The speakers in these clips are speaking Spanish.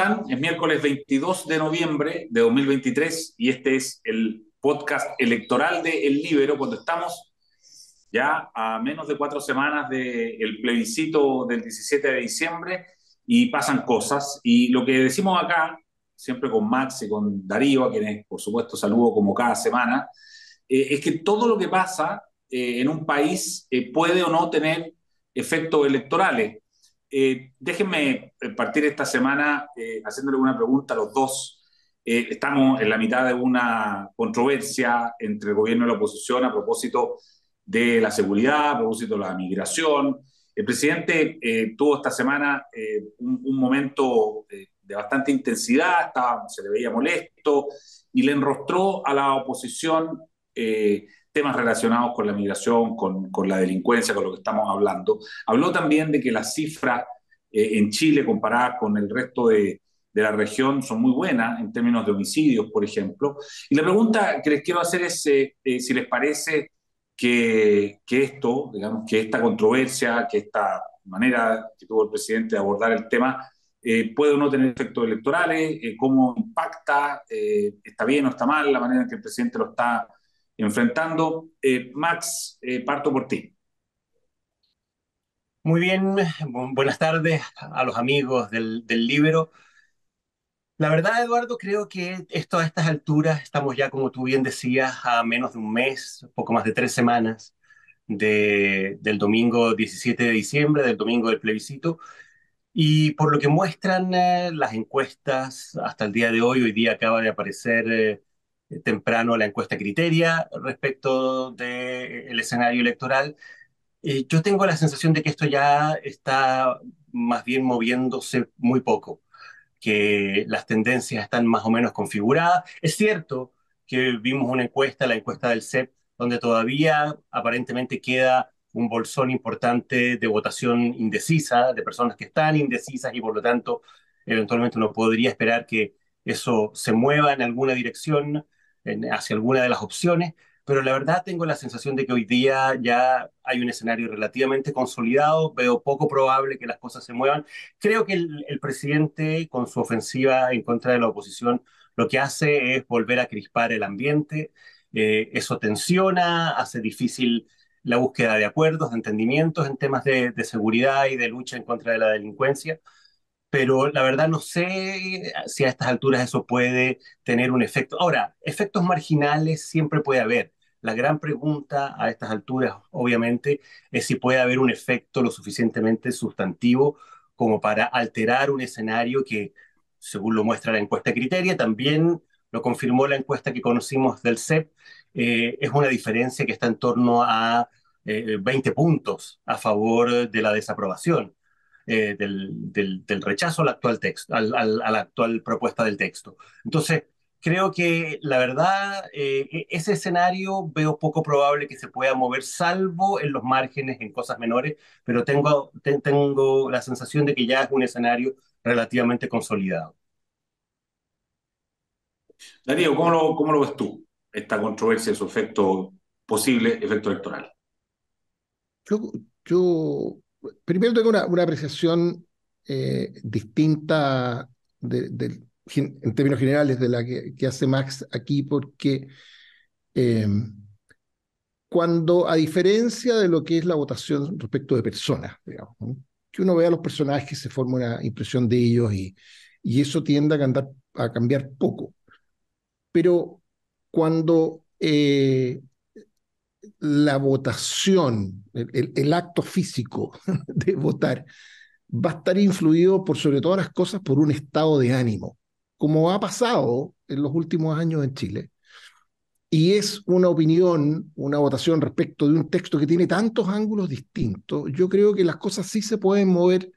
¿Cómo están? Es miércoles 22 de noviembre de 2023 y este es el podcast electoral de El Libero cuando estamos ya a menos de cuatro semanas del plebiscito del 17 de diciembre y pasan cosas. Y lo que decimos acá, siempre con Max y con Darío, a quienes por supuesto saludo como cada semana, eh, es que todo lo que pasa eh, en un país eh, puede o no tener efectos electorales. Eh, déjenme eh, partir esta semana eh, haciéndole una pregunta a los dos. estamos en la mitad de una controversia entre el gobierno y la oposición a propósito de la seguridad, a propósito de la migración. El presidente tuvo esta semana un, un, momento de bastante intensidad, estaba, se le veía molesto y le enrostró a la oposición temas relacionados con la migración, con, la delincuencia, con lo que estamos hablando. Habló también de que las cifras eh, en Chile comparadas con el resto de, la región son muy buenas en términos de homicidios, por ejemplo. Y la pregunta que les quiero hacer es eh, eh, si les parece que, esto, digamos, que esta controversia, que esta manera que tuvo el presidente de abordar el tema, puede o no tener efectos electorales, cómo impacta, está bien o está mal la manera en que el presidente lo está enfrentando. Eh, Max, eh, parto por ti. Muy bien, buenas tardes a los amigos del, del Libero. La verdad, Eduardo, creo que esto a estas alturas estamos ya, como tú bien decías, a menos de un mes, poco más de tres semanas de, del domingo 17 de diciembre, del domingo del plebiscito. Y por lo que muestran eh, las encuestas hasta el día de hoy, hoy día acaba de aparecer eh, temprano la encuesta Criteria respecto del escenario electoral. Eh, yo tengo la sensación de que esto ya está más bien moviéndose muy poco, que las tendencias están más o menos configuradas. Es cierto que vimos una encuesta, la encuesta del CEP, donde todavía aparentemente queda un bolsón importante de votación indecisa, de personas que están indecisas y por lo tanto eventualmente uno podría esperar que eso se mueva en alguna dirección hacia alguna de las opciones, pero la verdad tengo la sensación de que hoy día ya hay un escenario relativamente consolidado, veo poco probable que las cosas se muevan. Creo que el, presidente, con su ofensiva en contra de la oposición, lo que hace es volver a crispar el ambiente, eh, eso tensiona, hace difícil la búsqueda de acuerdos, de entendimientos en temas de seguridad y de lucha en contra de la delincuencia pero la verdad no sé si a estas alturas eso puede tener un efecto. Ahora, efectos marginales siempre puede haber. La gran pregunta a estas alturas, obviamente, es si puede haber un efecto lo suficientemente sustantivo como para alterar un escenario que, según lo muestra la encuesta Criteria, también lo confirmó la encuesta que conocimos del CEP, eh, es una diferencia que está en torno a eh, 20 puntos a favor de la desaprobación. Eh, del, del, del, rechazo al actual texto, al, al, a la actual propuesta del texto. Entonces, creo que la verdad, eh, e, ese escenario veo poco probable que se pueda mover, salvo en los márgenes, en cosas menores, pero tengo, te, tengo la sensación de que ya es un escenario relativamente consolidado. Darío, ¿cómo lo, cómo lo ves tú, esta controversia, su efecto posible, efecto electoral? Yo, yo primero tengo una, una apreciación eh, distinta en términos generales de la que, hace Max aquí, porque eh, cuando, a diferencia de lo que es la votación respecto de personas, digamos, ¿no? que uno ve a los personajes, se forma una impresión de ellos y, y eso tiende a cambiar poco. Pero cuando eh, la votación, el, acto físico de votar, va a estar influido por sobre todas las cosas por un estado de ánimo, como ha pasado en los últimos años en Chile. Y es una opinión, una votación respecto de un texto que tiene tantos ángulos distintos. Yo creo que las cosas sí se pueden mover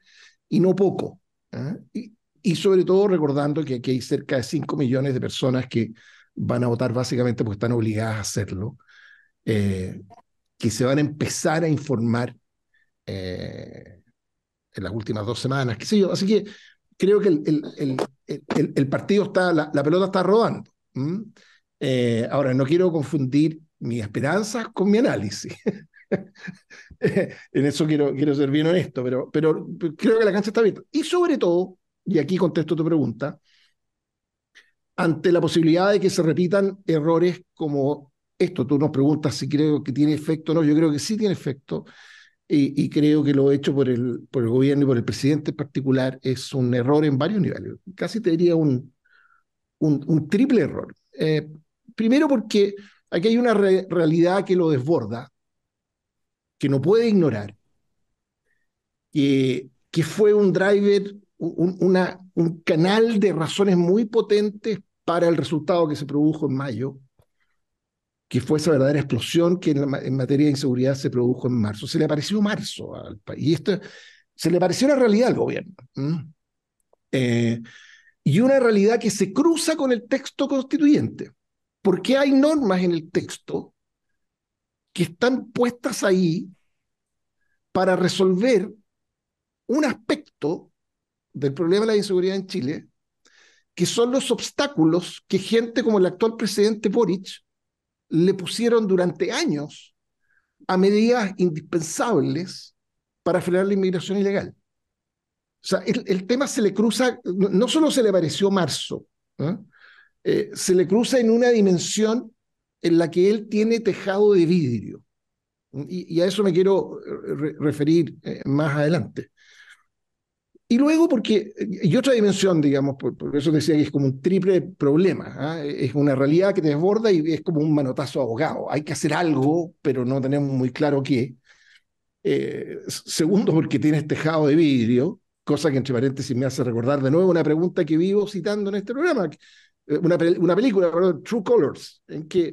y no poco. ¿eh? Y, y, sobre todo recordando que aquí hay cerca de 5 millones de personas que van a votar básicamente porque están obligadas a hacerlo eh, que se van a empezar a informar eh, en las últimas dos semanas, qué sé yo. Así que creo que el, partido está, la, pelota está rodando. Eh, ahora, no quiero confundir mis esperanzas con mi análisis. en eso quiero, ser bien honesto, pero creo que la cancha está abierta. Y sobre todo, y aquí contesto tu pregunta, ante la posibilidad de que se repitan errores como esto, tú nos preguntas si creo que tiene efecto o no, yo creo que sí tiene efecto, y, creo que lo hecho por el, por el gobierno y por el presidente en particular. Es un error en varios niveles, casi te diría un, un, triple error. Eh, primero porque aquí hay una realidad que lo desborda, que no puede ignorar, que, que fue un driver, un, un canal de razones muy potentes para el resultado que se produjo en mayo, que fue esa verdadera explosión que en, materia de inseguridad se produjo en marzo. Se le apareció marzo al país. Y esto se le pareció una realidad al gobierno. Eh, y una realidad que se cruza con el texto constituyente. Porque hay normas en el texto que están puestas ahí para resolver un aspecto del problema de la inseguridad en Chile, que son los obstáculos que gente como el actual presidente Boric le pusieron durante años a medidas indispensables para frenar la inmigración ilegal. O sea, el, tema se le cruza, no, solo se le pareció marzo, eh, se le cruza en una dimensión en la que él tiene tejado de vidrio. Y, a eso me quiero referir eh, más adelante. Y luego porque, y otra dimensión, digamos, por, eso decía que es como un triple problema, ¿ah? es una realidad que te desborda y es como un manotazo ahogado. Hay que hacer algo, pero no tenemos muy claro qué. Eh, segundo, porque tienes tejado de vidrio, cosa que entre paréntesis me hace recordar de nuevo una pregunta que vivo citando en este programa, eh, una, una película, True Colors, en que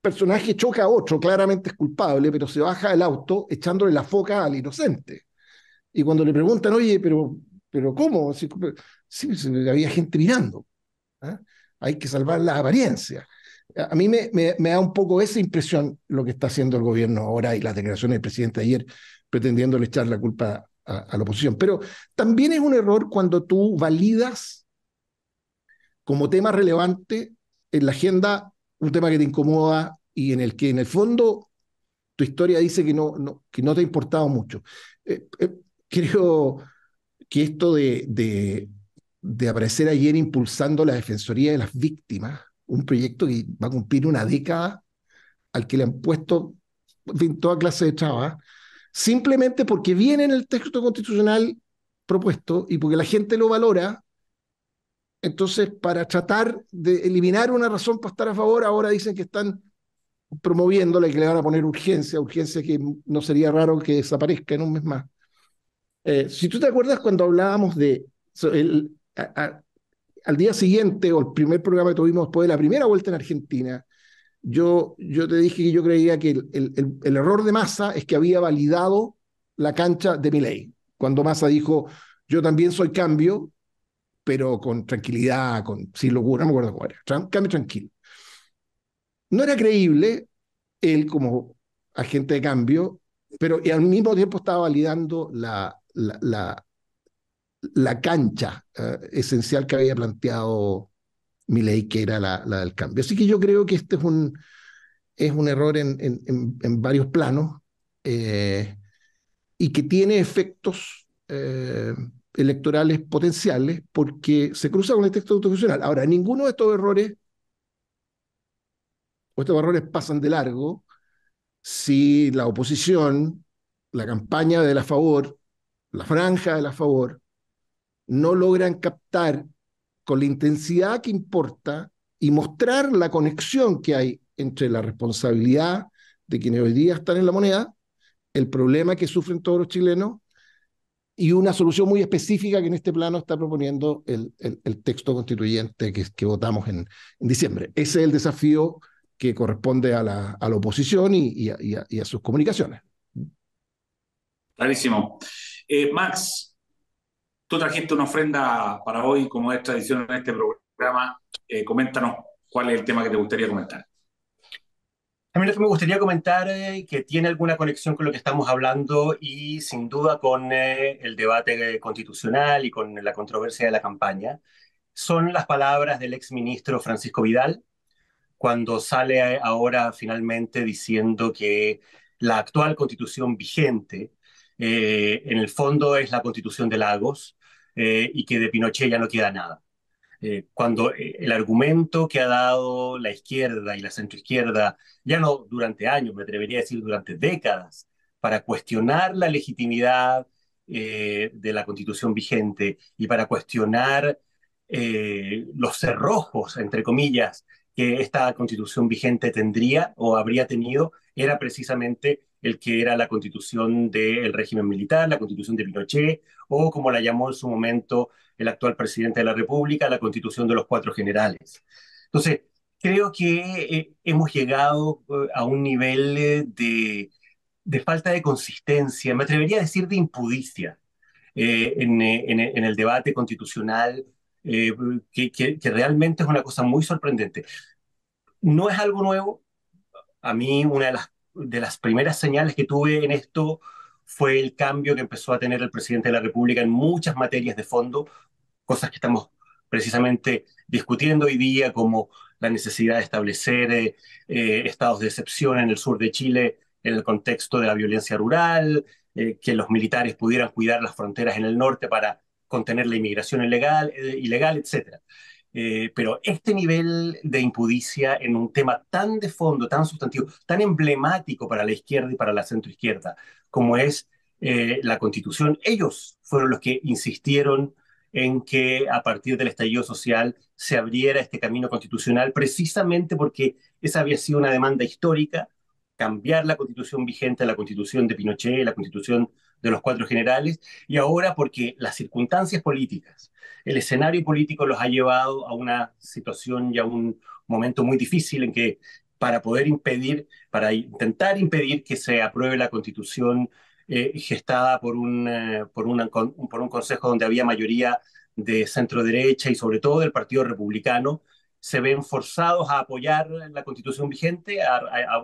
personaje choca a otro, claramente es culpable, pero se baja del auto echándole la foca al inocente. Y cuando le preguntan, oye, pero, pero ¿cómo? Sí, había gente mirando. ¿ah? Hay que salvar la apariencia. A mí me, me, da un poco esa impresión lo que está haciendo el gobierno ahora y las declaraciones del presidente ayer pretendiéndole echar la culpa a, la oposición. Pero también es un error cuando tú validas como tema relevante en la agenda un tema que te incomoda y en el que en el fondo tu historia dice que no, no, que no te ha importado mucho. Eh, eh, que esto de, de, aparecer ayer impulsando la Defensoría de las Víctimas, un proyecto que va a cumplir una década al que le han puesto en toda clase de trabas, simplemente porque viene en el texto constitucional propuesto y porque la gente lo valora, entonces para tratar de eliminar una razón para estar a favor, ahora dicen que están promoviéndola y que le van a poner urgencia, urgencia que no sería raro que desaparezca en un mes más. Eh, si tú te acuerdas cuando hablábamos de al día siguiente o el primer programa que tuvimos después de la primera vuelta en Argentina, yo, yo te dije que yo creía que el error de Massa es que había validado la cancha de Milei. Cuando Massa dijo, yo también soy cambio, pero con tranquilidad, con, sin locura, no me acuerdo cómo era, cambio tranquilo. No era creíble él como agente de cambio, pero y al mismo tiempo estaba validando la, la, la, cancha eh, esencial que había planteado ley que era la, la, del cambio. Así que yo creo que este es un, es un error en, en, en, varios planos eh, y que tiene efectos eh, electorales potenciales porque se cruza con el texto constitucional. Ahora, ninguno de estos errores o estos errores pasan de largo si la oposición, la campaña de la favor, la franja de la favor, no logran captar con la intensidad que importa y mostrar la conexión que hay entre la responsabilidad de quienes hoy día están en la moneda, el problema que sufren todos los chilenos y una solución muy específica que en este plano está proponiendo el, texto constituyente que, votamos en, diciembre. Ese es el desafío que corresponde a la, oposición y, a, y, a, sus comunicaciones. Clarísimo. Eh, Max, tú trajiste una ofrenda para hoy, como es tradición en este programa. Eh, coméntanos cuál es el tema que te gustaría comentar. A mí lo que me gustaría comentar, eh, que tiene alguna conexión con lo que estamos hablando y sin duda con eh, el debate constitucional y con la controversia de la campaña, son las palabras del exministro Francisco Vidal, cuando sale ahora finalmente diciendo que la actual constitución vigente, eh, en el fondo es la constitución de Lagos, y que de Pinochet ya no queda nada. cuando el argumento que ha dado la izquierda y la centroizquierda, ya no durante años, me atrevería a decir durante décadas, para cuestionar la legitimidad de la constitución vigente y para cuestionar los cerrojos, entre comillas, que esta constitución vigente tendría o habría tenido era precisamente el que era la constitución del régimen militar, la constitución de Pinochet, o como la llamó en su momento el actual presidente de la República, la constitución de los cuatro generales. Entonces, creo que eh, hemos llegado eh, a un nivel eh, de, de, falta de consistencia, me atrevería a decir de impudicia en, el debate constitucional eh, que, que, realmente es una cosa muy sorprendente. No es algo nuevo. A mí una de las, de las primeras señales que tuve en esto fue el cambio que empezó a tener el presidente de la República en muchas materias de fondo, cosas que estamos precisamente discutiendo hoy día, como la necesidad de establecer eh, eh, estados de excepción en el sur de Chile en el contexto de la violencia rural, que los militares pudieran cuidar las fronteras en el norte para contener la inmigración ilegal, eh, ilegal etc. Eh, pero este nivel de impudicia en un tema tan de fondo, tan sustantivo, tan emblemático para la izquierda y para la centroizquierda, como es eh, la constitución, ellos fueron los que insistieron en que a partir del estallido social se abriera este camino constitucional, precisamente porque esa había sido una demanda histórica, cambiar la constitución vigente la constitución de Pinochet, la constitución de los cuatro generales, y ahora porque las circunstancias políticas, el escenario político los ha llevado a una situación y a un momento muy difícil en que para poder impedir, para intentar impedir que se apruebe la constitución eh, gestada por un, eh, por, una, por un consejo donde había mayoría de centro derecha y sobre todo del Partido Republicano, se ven forzados a apoyar la constitución vigente, a,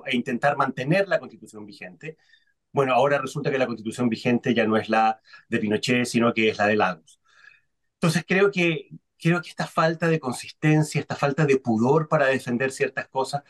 a intentar mantener la constitución vigente, bueno, ahora resulta que la constitución vigente ya no es la de Pinochet, sino que es la de Lagos. Entonces creo que, creo que esta falta de consistencia, esta falta de pudor para defender ciertas cosas,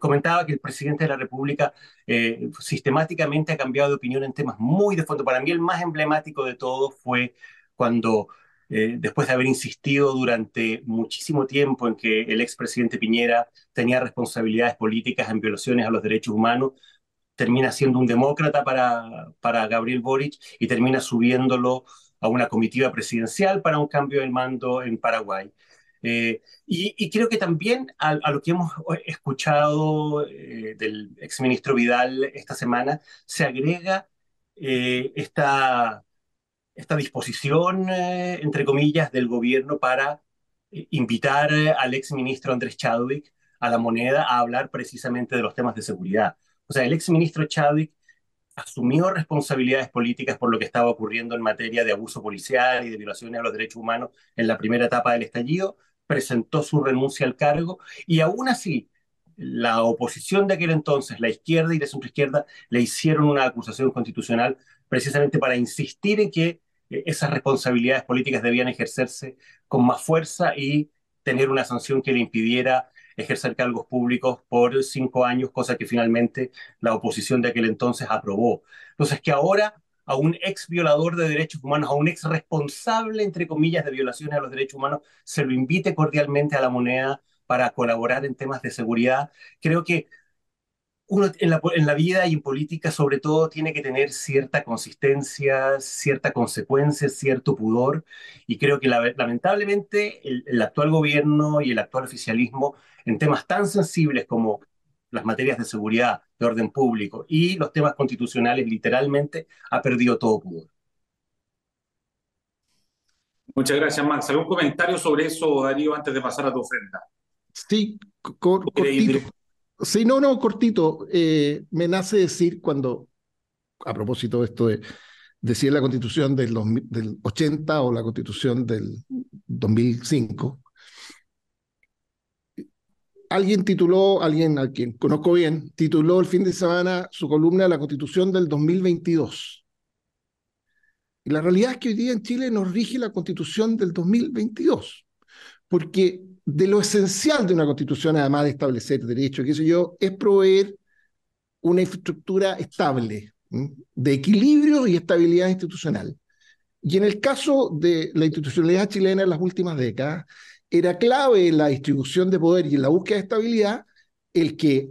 comentaba que el presidente de la República eh, sistemáticamente ha cambiado de opinión en temas muy de fondo. Para mí el más emblemático de todo fue cuando eh, después de haber insistido durante muchísimo tiempo en que el expresidente Piñera tenía responsabilidades políticas en violaciones a los derechos humanos, termina siendo un demócrata para, para Gabriel Boric y termina subiéndolo a una comitiva presidencial para un cambio del mando en Paraguay. Eh, y, creo que también a, lo que hemos escuchado eh, del exministro Vidal esta semana, se agrega eh, esta, esta disposición, entre comillas, del gobierno para invitar al exministro Andrés Chadwick a la moneda a hablar precisamente de los temas de seguridad. O sea, el exministro Chadwick asumió responsabilidades políticas por lo que estaba ocurriendo en materia de abuso policial y de violaciones a los derechos humanos en la primera etapa del estallido, presentó su renuncia al cargo y aún así la oposición de aquel entonces, la izquierda y la centroizquierda, le hicieron una acusación constitucional precisamente para insistir en que eh, esas responsabilidades políticas debían ejercerse con más fuerza y tener una sanción que le impidiera ejercer cargos públicos por cinco años, cosa que finalmente la oposición de aquel entonces aprobó. Entonces, que ahora a un ex violador de derechos humanos, a un ex responsable, entre comillas, de violaciones a los derechos humanos, se lo invite cordialmente a la moneda para colaborar en temas de seguridad, creo que uno en la, en la, vida y en política sobre todo tiene que tener cierta consistencia, cierta consecuencia, cierto pudor, y creo que lamentablemente el, el, actual gobierno y el actual oficialismo en temas tan sensibles como las materias de seguridad, de orden público y los temas constitucionales literalmente ha perdido todo pudor. Muchas gracias, Max. ¿Algún comentario sobre eso, Darío, antes de pasar a tu ofrenda? Sí, cortito. Sí, no, no, cortito. Eh, me nace decir cuando, a propósito de esto de, decir la constitución del, del 80 o la constitución del 2005, alguien tituló, alguien a quien conozco bien, tituló el fin de semana su columna La Constitución del 2022. Y la realidad es que hoy día en Chile nos rige la Constitución del 2022, porque de lo esencial de una constitución, además de establecer derechos, qué sé yo, es proveer una infraestructura estable, de equilibrio y estabilidad institucional. Y en el caso de la institucionalidad chilena en las últimas décadas, era clave en la distribución de poder y en la búsqueda de estabilidad el que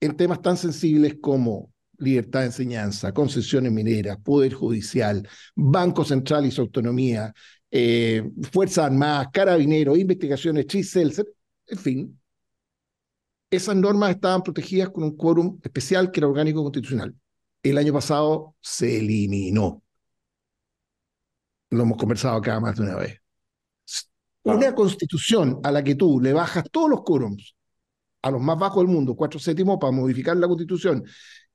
en temas tan sensibles como libertad de enseñanza, concesiones mineras, poder judicial, Banco Central y su autonomía, eh, Fuerzas Armadas, Carabineros, investigaciones, Chisel, en fin, esas normas estaban protegidas con un quórum especial que era orgánico constitucional. El año pasado se eliminó. Lo hemos conversado acá más de una vez. Una constitución a la que tú le bajas todos los quórums a los más bajos del mundo, cuatro séptimos, para modificar la constitución,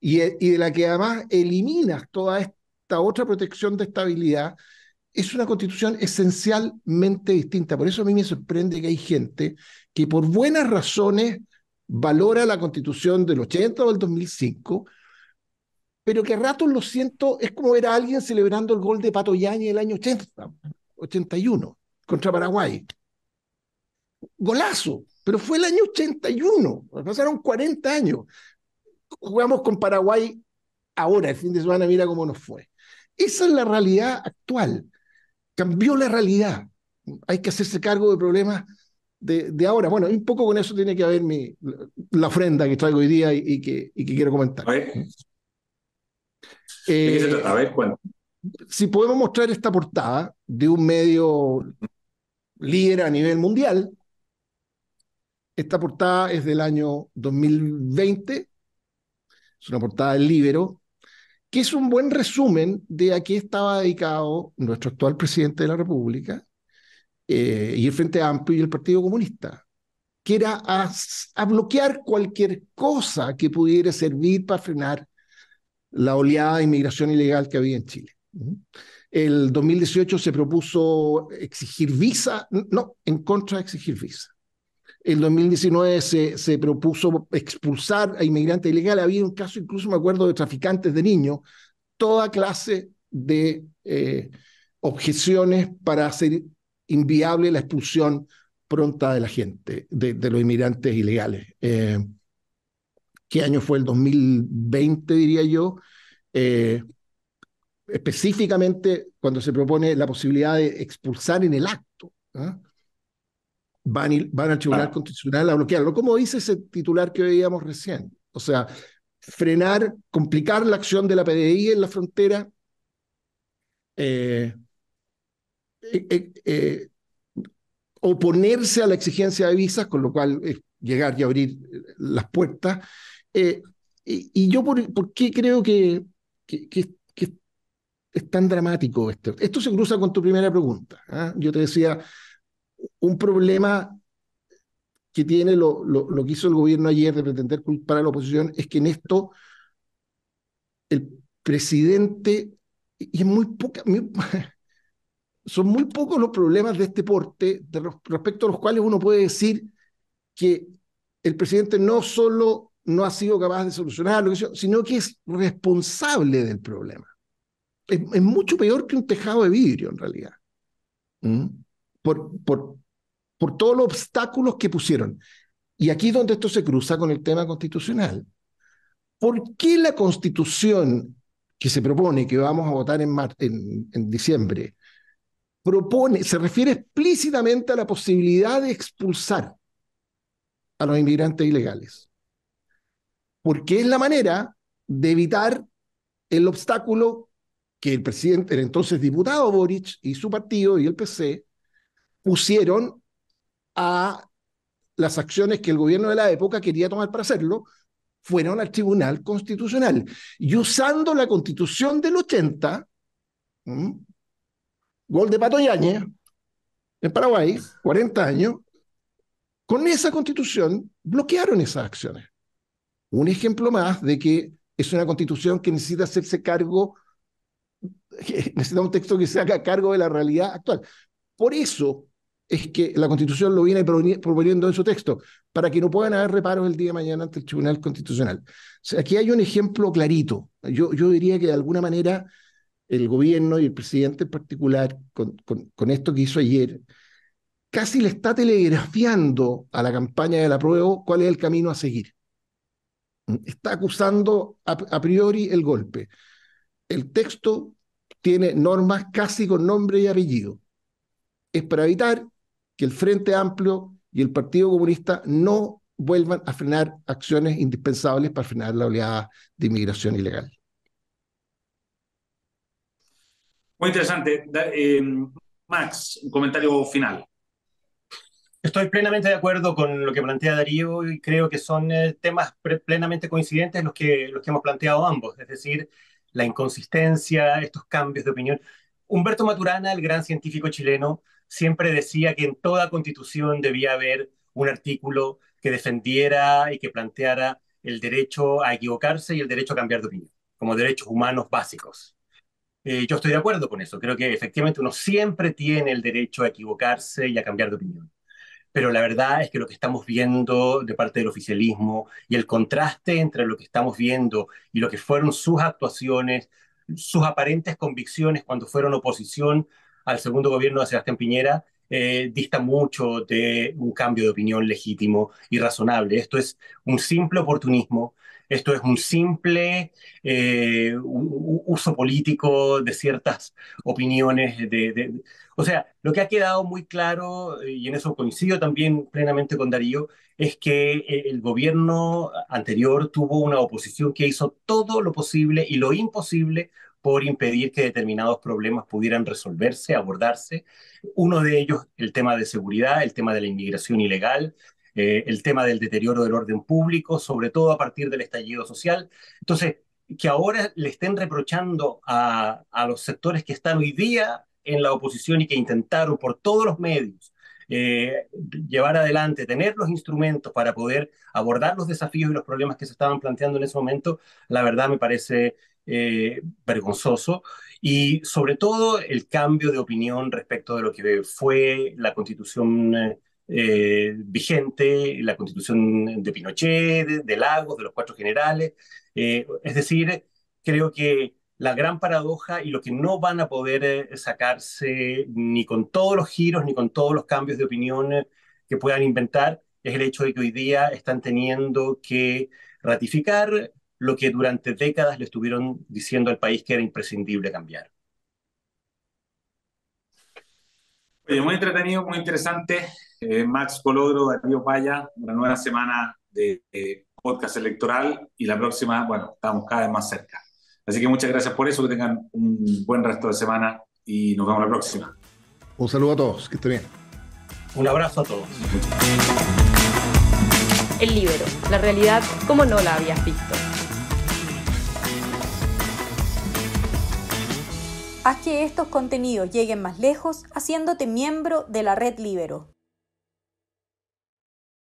y, de la que además eliminas toda esta otra protección de estabilidad, es una constitución esencialmente distinta. Por eso a mí me sorprende que hay gente que por buenas razones valora la constitución del 80 o del 2005, pero que a ratos lo siento, es como ver a alguien celebrando el gol de Pato Yañez el año 80, 81, contra Paraguay. Golazo, pero fue el año 81, pasaron 40 años. Jugamos con Paraguay ahora, el fin de semana, mira cómo nos fue. Esa es la realidad actual. Cambió la realidad. Hay que hacerse cargo de problemas de, ahora. Bueno, un poco con eso tiene que ver mi, la ofrenda que traigo hoy día y, que, y que, quiero comentar. A ver. Eh, a ver, Si podemos mostrar esta portada de un medio líder a nivel mundial, esta portada es del año 2020, es una portada del Libero, que es un buen resumen de a qué estaba dedicado nuestro actual presidente de la República eh, y el Frente Amplio y el Partido Comunista, que era a, a, bloquear cualquier cosa que pudiera servir para frenar la oleada de inmigración ilegal que había en Chile. El 2018 se propuso exigir visa, no, en contra de exigir visa. El 2019 se, se propuso expulsar a inmigrantes ilegales. Había un caso, incluso me acuerdo, de traficantes de niños. Toda clase de eh, objeciones para hacer inviable la expulsión pronta de la gente, de, los inmigrantes ilegales. Eh, ¿Qué año fue el 2020, diría yo? Eh, específicamente cuando se propone la posibilidad de expulsar en el acto. ¿ah? van, van al Tribunal Constitucional a bloquearlo, como dice ese titular que veíamos recién. O sea, frenar, complicar la acción de la PDI en la frontera, eh, eh, eh, oponerse a la exigencia de visas, con lo cual es llegar y abrir las puertas. Y, yo, por, qué creo que, que, que, es tan dramático esto? Esto se cruza con tu primera pregunta. ¿ah? Yo te decía, un problema que tiene lo, que hizo el gobierno ayer de pretender culpar a la oposición es que en esto el presidente, y es muy poca, son muy pocos los problemas de este porte respecto a los cuales uno puede decir que el presidente no solo no ha sido capaz de solucionarlo, sino que es responsable del problema. Es, mucho peor que un tejado de vidrio, en realidad. ¿Mm? Por, por, por todos los obstáculos que pusieron. Y aquí es donde esto se cruza con el tema constitucional. ¿Por qué la constitución que se propone, que vamos a votar en, en, en diciembre, propone, se refiere explícitamente a la posibilidad de expulsar a los inmigrantes ilegales? Porque es la manera de evitar el obstáculo que el presidente, el entonces diputado Boric y su partido y el PC pusieron a las acciones que el gobierno de la época quería tomar para hacerlo, fueron al Tribunal Constitucional. Y usando la Constitución del 80, gol de Pato Yañez, en Paraguay, 40 años, con esa constitución bloquearon esas acciones. Un ejemplo más de que es una constitución que necesita hacerse cargo, necesita un texto que se haga cargo de la realidad actual. Por eso, es que la Constitución lo viene proponiendo en su texto, para que no puedan haber reparos el día de mañana ante el Tribunal Constitucional. O sea, aquí hay un ejemplo clarito. Yo, yo diría que de alguna manera el gobierno y el presidente en particular, con, con, esto que hizo ayer, casi le está telegrafiando a la campaña de la prueba cuál es el camino a seguir. Está acusando a priori el golpe. El texto tiene normas casi con nombre y apellido. Es para evitar que el Frente Amplio y el Partido Comunista no vuelvan a frenar acciones indispensables para frenar la oleada de inmigración ilegal. Muy interesante. Eh, Max, un comentario final. Estoy plenamente de acuerdo con lo que plantea Darío y creo que son eh, temas plenamente coincidentes los que, los que hemos planteado ambos, es decir, la inconsistencia, estos cambios de opinión. Humberto Maturana, el gran científico chileno, siempre decía que en toda constitución debía haber un artículo que defendiera y que planteara el derecho a equivocarse y el derecho a cambiar de opinión, como derechos humanos básicos. Eh, yo estoy de acuerdo con eso. Creo que efectivamente uno siempre tiene el derecho a equivocarse y a cambiar de opinión. Pero la verdad es que lo que estamos viendo de parte del oficialismo y el contraste entre lo que estamos viendo y lo que fueron sus actuaciones, sus aparentes convicciones cuando fueron oposición al segundo gobierno de Sebastián Piñera, eh, dista mucho de un cambio de opinión legítimo y razonable. Esto es un simple oportunismo, esto es un simple eh, uso político de ciertas opiniones. De, O sea, lo que ha quedado muy claro, eh, y en eso coincido también plenamente con Darío, es que el gobierno anterior tuvo una oposición que hizo todo lo posible y lo imposible por impedir que determinados problemas pudieran resolverse, abordarse. Uno de ellos, el tema de seguridad, el tema de la inmigración ilegal, eh, el tema del deterioro del orden público, sobre todo a partir del estallido social. Entonces, que ahora le estén reprochando a, a los sectores que están hoy día en la oposición y que intentaron por todos los medios eh, llevar adelante, tener los instrumentos para poder abordar los desafíos y los problemas que se estaban planteando en ese momento, la verdad me parece eh, vergonzoso y sobre todo el cambio de opinión respecto de lo que fue la constitución eh, vigente, la constitución de Pinochet, de, Lagos, de los cuatro generales. Eh, es decir, creo que la gran paradoja y lo que no van a poder sacarse ni con todos los giros ni con todos los cambios de opinión que puedan inventar es el hecho de que hoy día están teniendo que ratificar lo que durante décadas le estuvieron diciendo al país que era imprescindible cambiar. muy entretenido, muy interesante. Eh, Max Colodro, Darío Paya, una nueva semana de, podcast electoral y la próxima, bueno, estamos cada vez más cerca. Así que muchas gracias por eso, que tengan un buen resto de semana y nos vemos la próxima. Un saludo a todos, que estén bien. Un abrazo a todos. El libro, la realidad como no la habías visto. Haz que estos contenidos lleguen más lejos haciéndote miembro de la red Libero.